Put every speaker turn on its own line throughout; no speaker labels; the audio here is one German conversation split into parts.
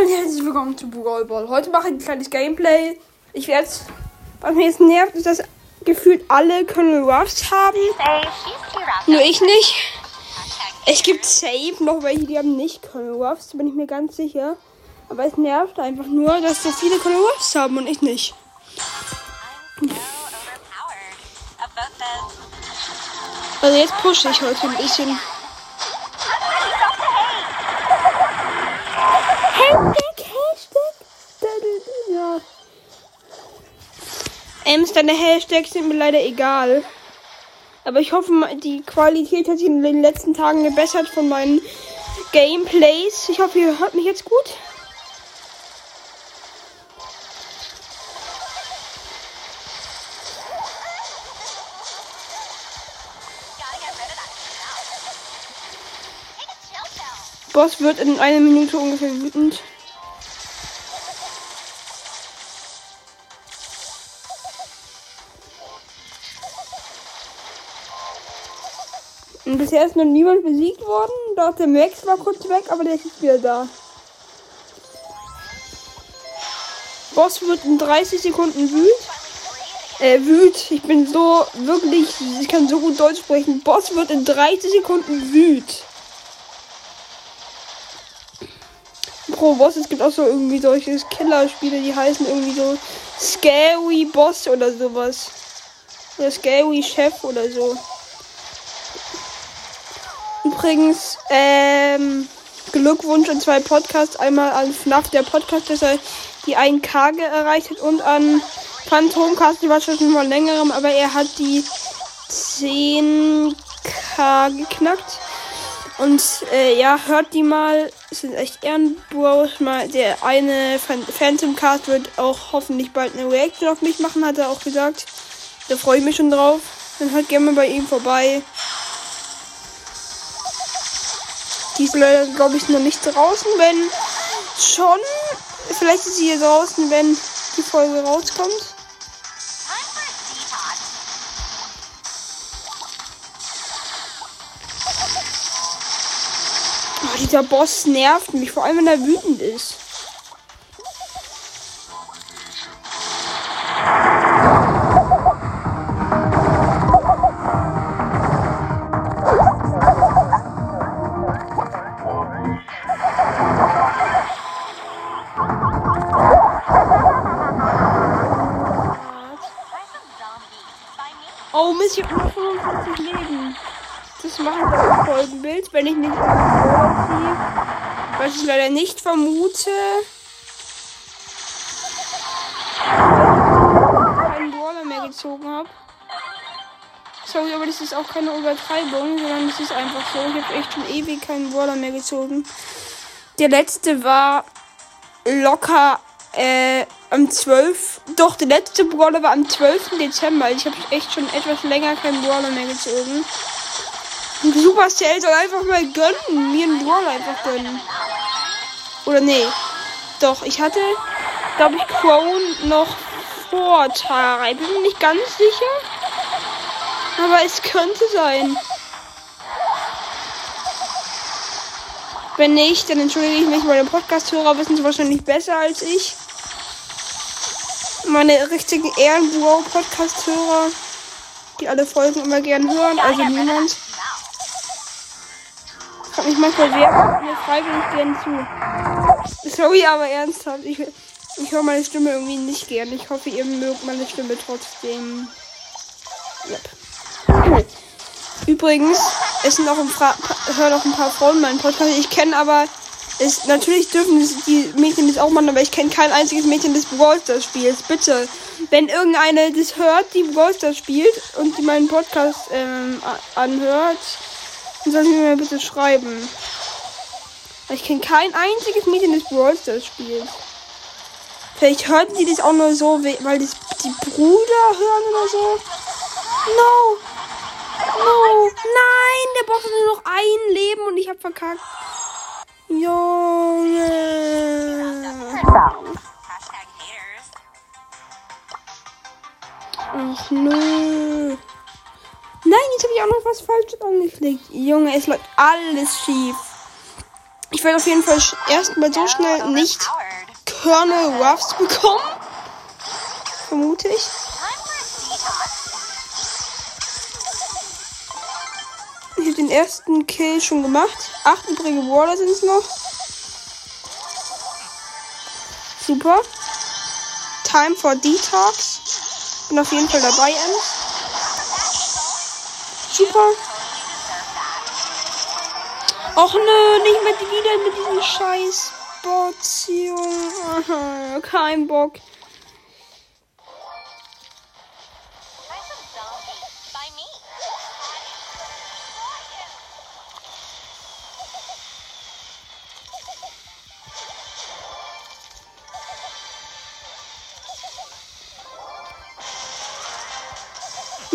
Hallo und herzlich willkommen zu Brawl Ball. Heute mache ich ein kleines Gameplay. Ich werde was mir jetzt nervt, ist, dass gefühlt alle Colonel Ruffs haben. Nur ich nicht. Es gibt safe noch welche, die haben nicht Colonel Ruffs, bin ich mir ganz sicher. Aber es nervt einfach nur, dass so viele Colonel Ruffs haben und ich nicht. Also jetzt pushe ich heute ein bisschen. Hashtag, Hashtag. Da, da, da, Ja. Ems, deine Hashtags sind mir leider egal. Aber ich hoffe, die Qualität hat sich in den letzten Tagen gebessert von meinen Gameplays. Ich hoffe, ihr hört mich jetzt gut. Boss wird in einer Minute ungefähr wütend. Bisher ist noch niemand besiegt worden. Doch der Max war kurz weg, aber der ist wieder da. Boss wird in 30 Sekunden wütend. Äh, wüt. Ich bin so wirklich, ich kann so gut Deutsch sprechen. Boss wird in 30 Sekunden wüt. Pro Boss, es gibt auch so irgendwie solche Killerspiele, die heißen irgendwie so Scary Boss oder sowas. Oder Scary Chef oder so. Übrigens, ähm, Glückwunsch an zwei Podcasts. Einmal an FNAF, der Podcast, dass er die 1K erreicht hat und an Phantomcast, die war schon mal längerem, aber er hat die 10K geknackt. Und äh, ja, hört die mal. Es sind echt Ehrenbros. Mal der eine Phan Phantom Cast wird auch hoffentlich bald eine Reaction auf mich machen, hat er auch gesagt. Da freue ich mich schon drauf. Dann hört gerne mal bei ihm vorbei. Die ist leider, glaube ich, noch nicht draußen. Wenn schon, vielleicht ist sie hier draußen, wenn die Folge rauskommt. Oh, dieser Boss nervt mich, vor allem wenn er wütend ist. Oh Mist, ich habe nur 55 Leben. Das mache ich im Folgenbild, wenn ich nicht ziehe. Was ich leider nicht vermute. Keinen Brawler mehr gezogen habe. Sorry, aber das ist auch keine Übertreibung, sondern das ist einfach so. Ich habe echt schon ewig keinen Brawler mehr gezogen. Der letzte war locker äh, am 12. Doch, der letzte Brawler war am 12. Dezember. Also ich habe echt schon etwas länger keinen Brawler mehr gezogen. Supercell soll einfach mal gönnen. Mir einen Brawler einfach gönnen. Oder nee. Doch, ich hatte, glaube ich, Crown noch vor Tara. Ich bin mir nicht ganz sicher. Aber es könnte sein. Wenn nicht, dann entschuldige ich mich. Meine Podcast-Hörer wissen es wahrscheinlich besser als ich. Meine richtigen Ehrenbro-Podcast-Hörer, die alle Folgen immer gern hören, also niemand. Ich frage mich manchmal, wer mir freiwillig gern zu. Sorry, aber ernsthaft. Ich, ich höre meine Stimme irgendwie nicht gern. Ich hoffe, ihr mögt meine Stimme trotzdem. Yep. Übrigens, es sind auch ein Fra hören auch ein paar Frauen meinen Podcast. Ich kenne aber es, natürlich dürfen die Mädchen das auch machen, aber ich kenne kein einziges Mädchen des Brawl Stars spiels. Bitte, wenn irgendeine das hört, die Brawl Stars spielt und die meinen Podcast ähm, anhört, dann soll sie mir bitte schreiben. Ich kenne kein einziges Mädchen des Brawl Stars spiels. Vielleicht hörten die das auch nur so, weil das die Brüder hören oder so. No! No! Nein! Der hat nur noch ein Leben und ich hab verkackt. Junge. Ach nö. Nein, jetzt habe ich auch noch was Falsches angeklickt. Junge, es läuft alles schief. Ich werde auf jeden Fall erstmal so schnell nicht Colonel Ruffs bekommen. Vermute ich. Ersten Kill schon gemacht. Acht übrige Waller sind es noch. Super. Time for Detox. Bin auf jeden Fall dabei, Ems. Super. Och nö, nicht mehr wieder mit diesen scheiß Bots, Junge. Kein Bock.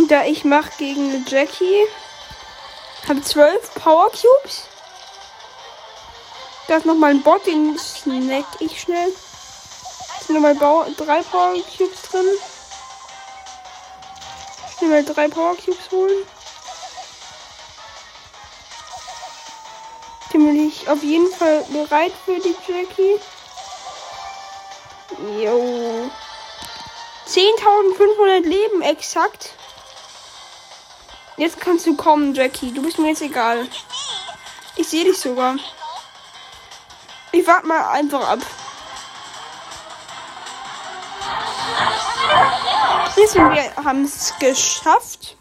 Da ich mache gegen Jackie. Habe zwölf Power Cubes. Da ist nochmal ein Bot, den snack ich schnell. Da sind nochmal drei Power Cubes drin. Schnell mal drei Power Cubes holen. Den bin ich auf jeden Fall bereit für die Jackie. Jo. 10.500 Leben exakt. Jetzt kannst du kommen, Jackie. Du bist mir jetzt egal. Ich sehe dich sogar. Ich warte mal einfach ab. Jetzt wir haben es geschafft.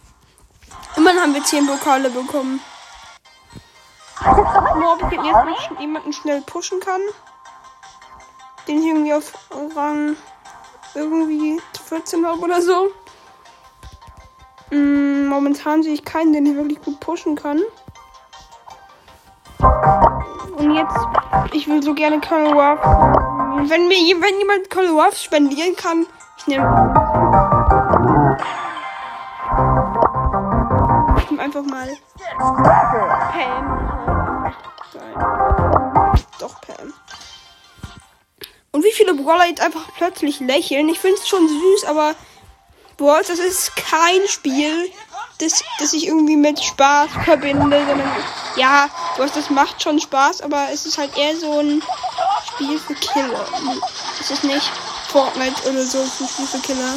Immerhin haben wir 10 Pokale bekommen. Nur ob ich jetzt noch jemanden schnell pushen kann. Den ich irgendwie auf Rang irgendwie 14 habe oder so. Mm, momentan sehe ich keinen, den ich wirklich gut pushen kann. Und jetzt, ich will so gerne Colonel Ruff. Wenn mir wenn jemand Colonel Ruff spendieren kann, ich nehme. Ich nehme einfach mal Pam. Doch Pam. Und wie viele Brawler jetzt einfach plötzlich lächeln. Ich finde es schon süß, aber Boah, das ist kein Spiel, das, das ich irgendwie mit Spaß verbinde, sondern ja, Boah, das macht schon Spaß, aber es ist halt eher so ein Spiel für Killer. Es ist nicht Fortnite oder so, ein Spiel für Killer.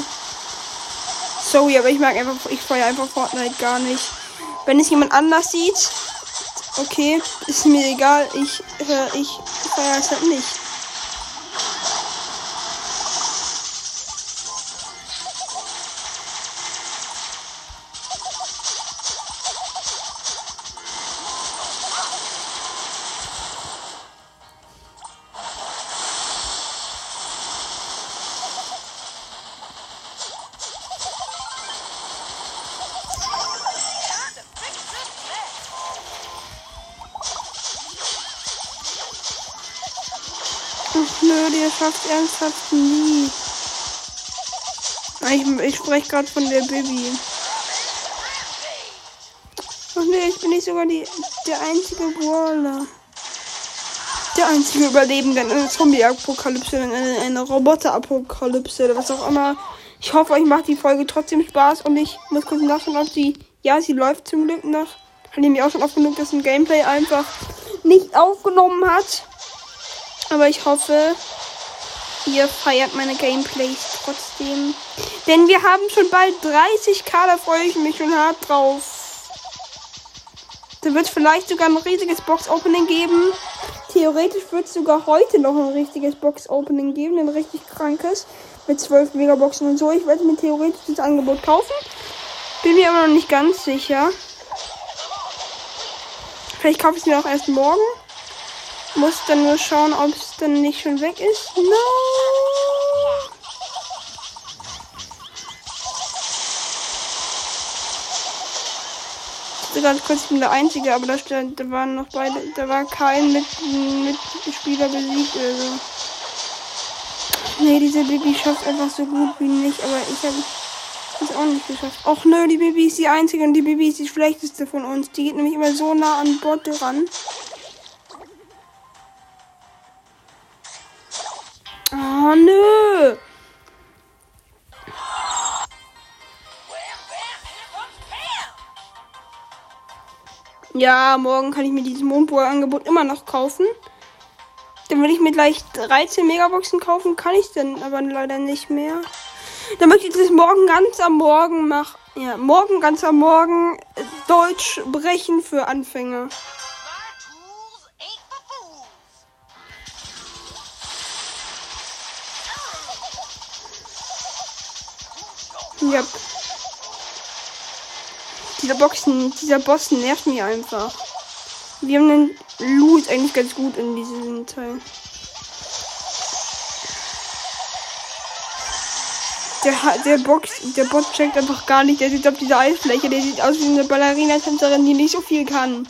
Sorry, aber ich mag einfach, ich feiere einfach Fortnite gar nicht. Wenn es jemand anders sieht, okay, ist mir egal, ich, äh, ich feiere es halt nicht. Schafft ernsthaft nie. Ich, ich spreche gerade von der Baby. Ach nee, ich bin nicht sogar die, der einzige Brawler. Der einzige Überlebende in einer Zombie-Apokalypse, in einer, einer Roboter-Apokalypse oder was auch immer. Ich hoffe, euch macht die Folge trotzdem Spaß und ich muss kurz nachschauen, ob sie. Ja, sie läuft zum Glück noch. Hat mir auch schon oft genug, dass ein Gameplay einfach nicht aufgenommen hat. Aber ich hoffe, ihr feiert meine Gameplays trotzdem. Denn wir haben schon bald 30k, da freue ich mich schon hart drauf. Da wird vielleicht sogar ein riesiges Box-Opening geben. Theoretisch wird es sogar heute noch ein richtiges Box-Opening geben, ein richtig krankes. Mit 12 Megaboxen und so. Ich werde mir theoretisch das Angebot kaufen. Bin mir aber noch nicht ganz sicher. Vielleicht kaufe ich es mir auch erst morgen. Muss dann nur schauen, ob es dann nicht schon weg ist. No! gerade kurz, ich bin der Einzige, aber da, stand, da waren noch beide, da war kein mit, Mitspieler besiegt oder so. Nee, diese Baby schafft einfach so gut wie nicht, aber ich habe es auch nicht geschafft. Och nö, die Baby ist die einzige und die Baby ist die schlechteste von uns. Die geht nämlich immer so nah an Bot ran. Oh, nö. Ja, morgen kann ich mir dieses Mondbohr-Angebot immer noch kaufen. Dann will ich mir gleich 13 Megaboxen kaufen, kann ich dann aber leider nicht mehr. Dann möchte ich das morgen ganz am Morgen machen. Ja, morgen ganz am Morgen äh, Deutsch brechen für Anfänger. Ja. Dieser Boxen, dieser Boss nervt mich einfach. Wir haben den Loot eigentlich ganz gut in diesem Teil. Der, der Box, der Bot checkt einfach gar nicht. Der sieht auf dieser Eisfläche. Der sieht aus wie eine Ballerina-Tänzerin, die nicht so viel kann.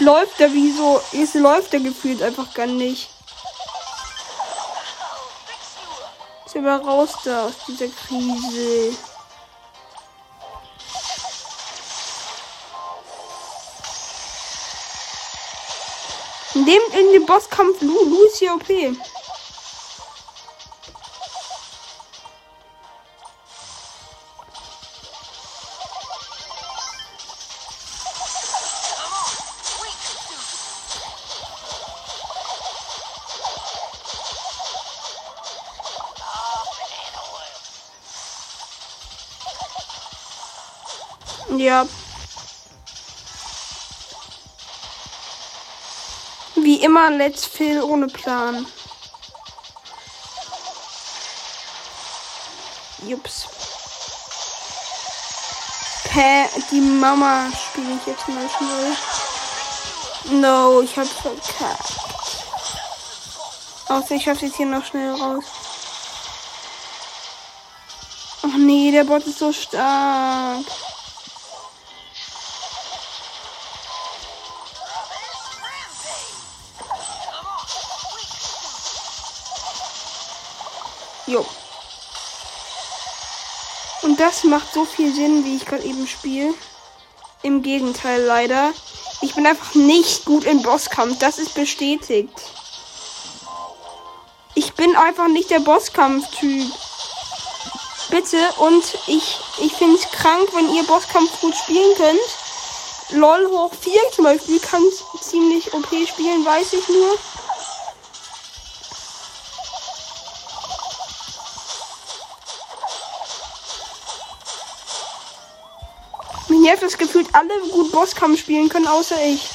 Jetzt läuft er wie so. Jetzt läuft er gefühlt einfach gar nicht. Ist aber raus da aus dieser Krise. Dem, in dem Bosskampf Lu, Lu ist hier OP.
Come
Ja. Wie immer, Let's Fill ohne Plan. Jups. Pä, die Mama spiele ich jetzt mal schnell. No, ich hab verkackt. Außer ich schaff's jetzt hier noch schnell raus. Ach nee, der Bot ist so stark. Das macht so viel Sinn, wie ich gerade eben spiele. Im Gegenteil leider. Ich bin einfach nicht gut im Bosskampf. Das ist bestätigt. Ich bin einfach nicht der Bosskampf-Typ. Bitte und ich, ich finde es krank, wenn ihr Bosskampf gut spielen könnt. LOL hoch 4 zum Beispiel kann ziemlich OP spielen, weiß ich nur. Nervt das gefühlt alle gut Bosskampf spielen können, außer ich.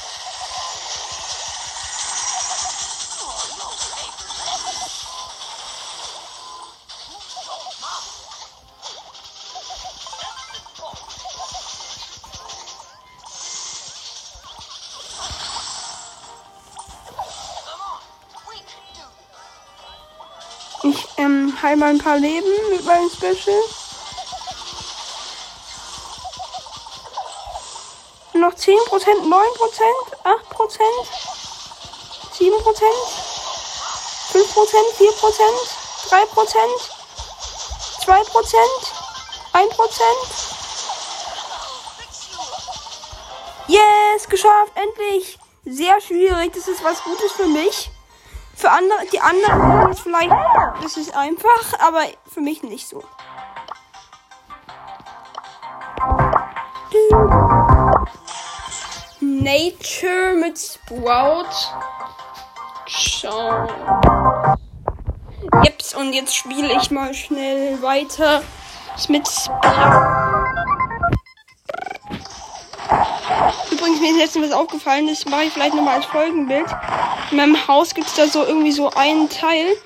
Ich ähm, heil mal ein paar Leben mit meinem Special. Noch 10%, 9%, 8%, 7%, 5%, 4%, 3%, 2%, 1%. Yes, geschafft, endlich. Sehr schwierig, das ist was Gutes für mich. Für andere, die anderen ist vielleicht, das ist einfach, aber für mich nicht so. Nature mit Sprout. Ciao. Jeps, und jetzt spiele ich mal schnell weiter mit Sprout. Übrigens, mir ist letztens was aufgefallen, das mache ich vielleicht nochmal als Folgenbild. In meinem Haus gibt es da so irgendwie so einen Teil.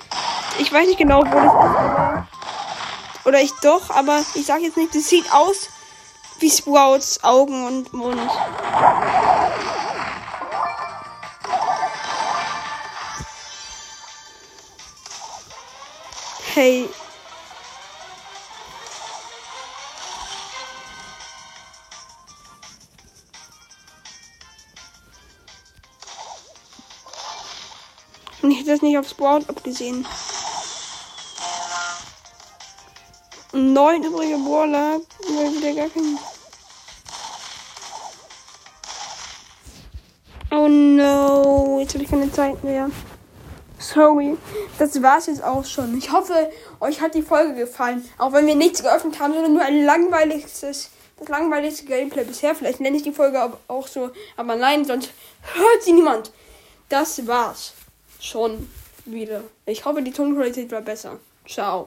Ich weiß nicht genau, wo das ist. Oder ich doch, aber ich sag jetzt nicht, das sieht aus wie Sprouts Augen und Mund. Hey. Und ich hätte das nicht auf Sprout abgesehen. Neun übrige Brawler, weil wieder gar kein. No, jetzt habe ich keine Zeit mehr. sorry. Das war's jetzt auch schon. Ich hoffe, euch hat die Folge gefallen. Auch wenn wir nichts geöffnet haben, sondern nur ein langweiliges, das langweiligste Gameplay bisher. Vielleicht nenne ich die Folge auch so. Aber nein, sonst hört sie niemand. Das war's schon wieder. Ich hoffe, die Tonqualität war besser. Ciao.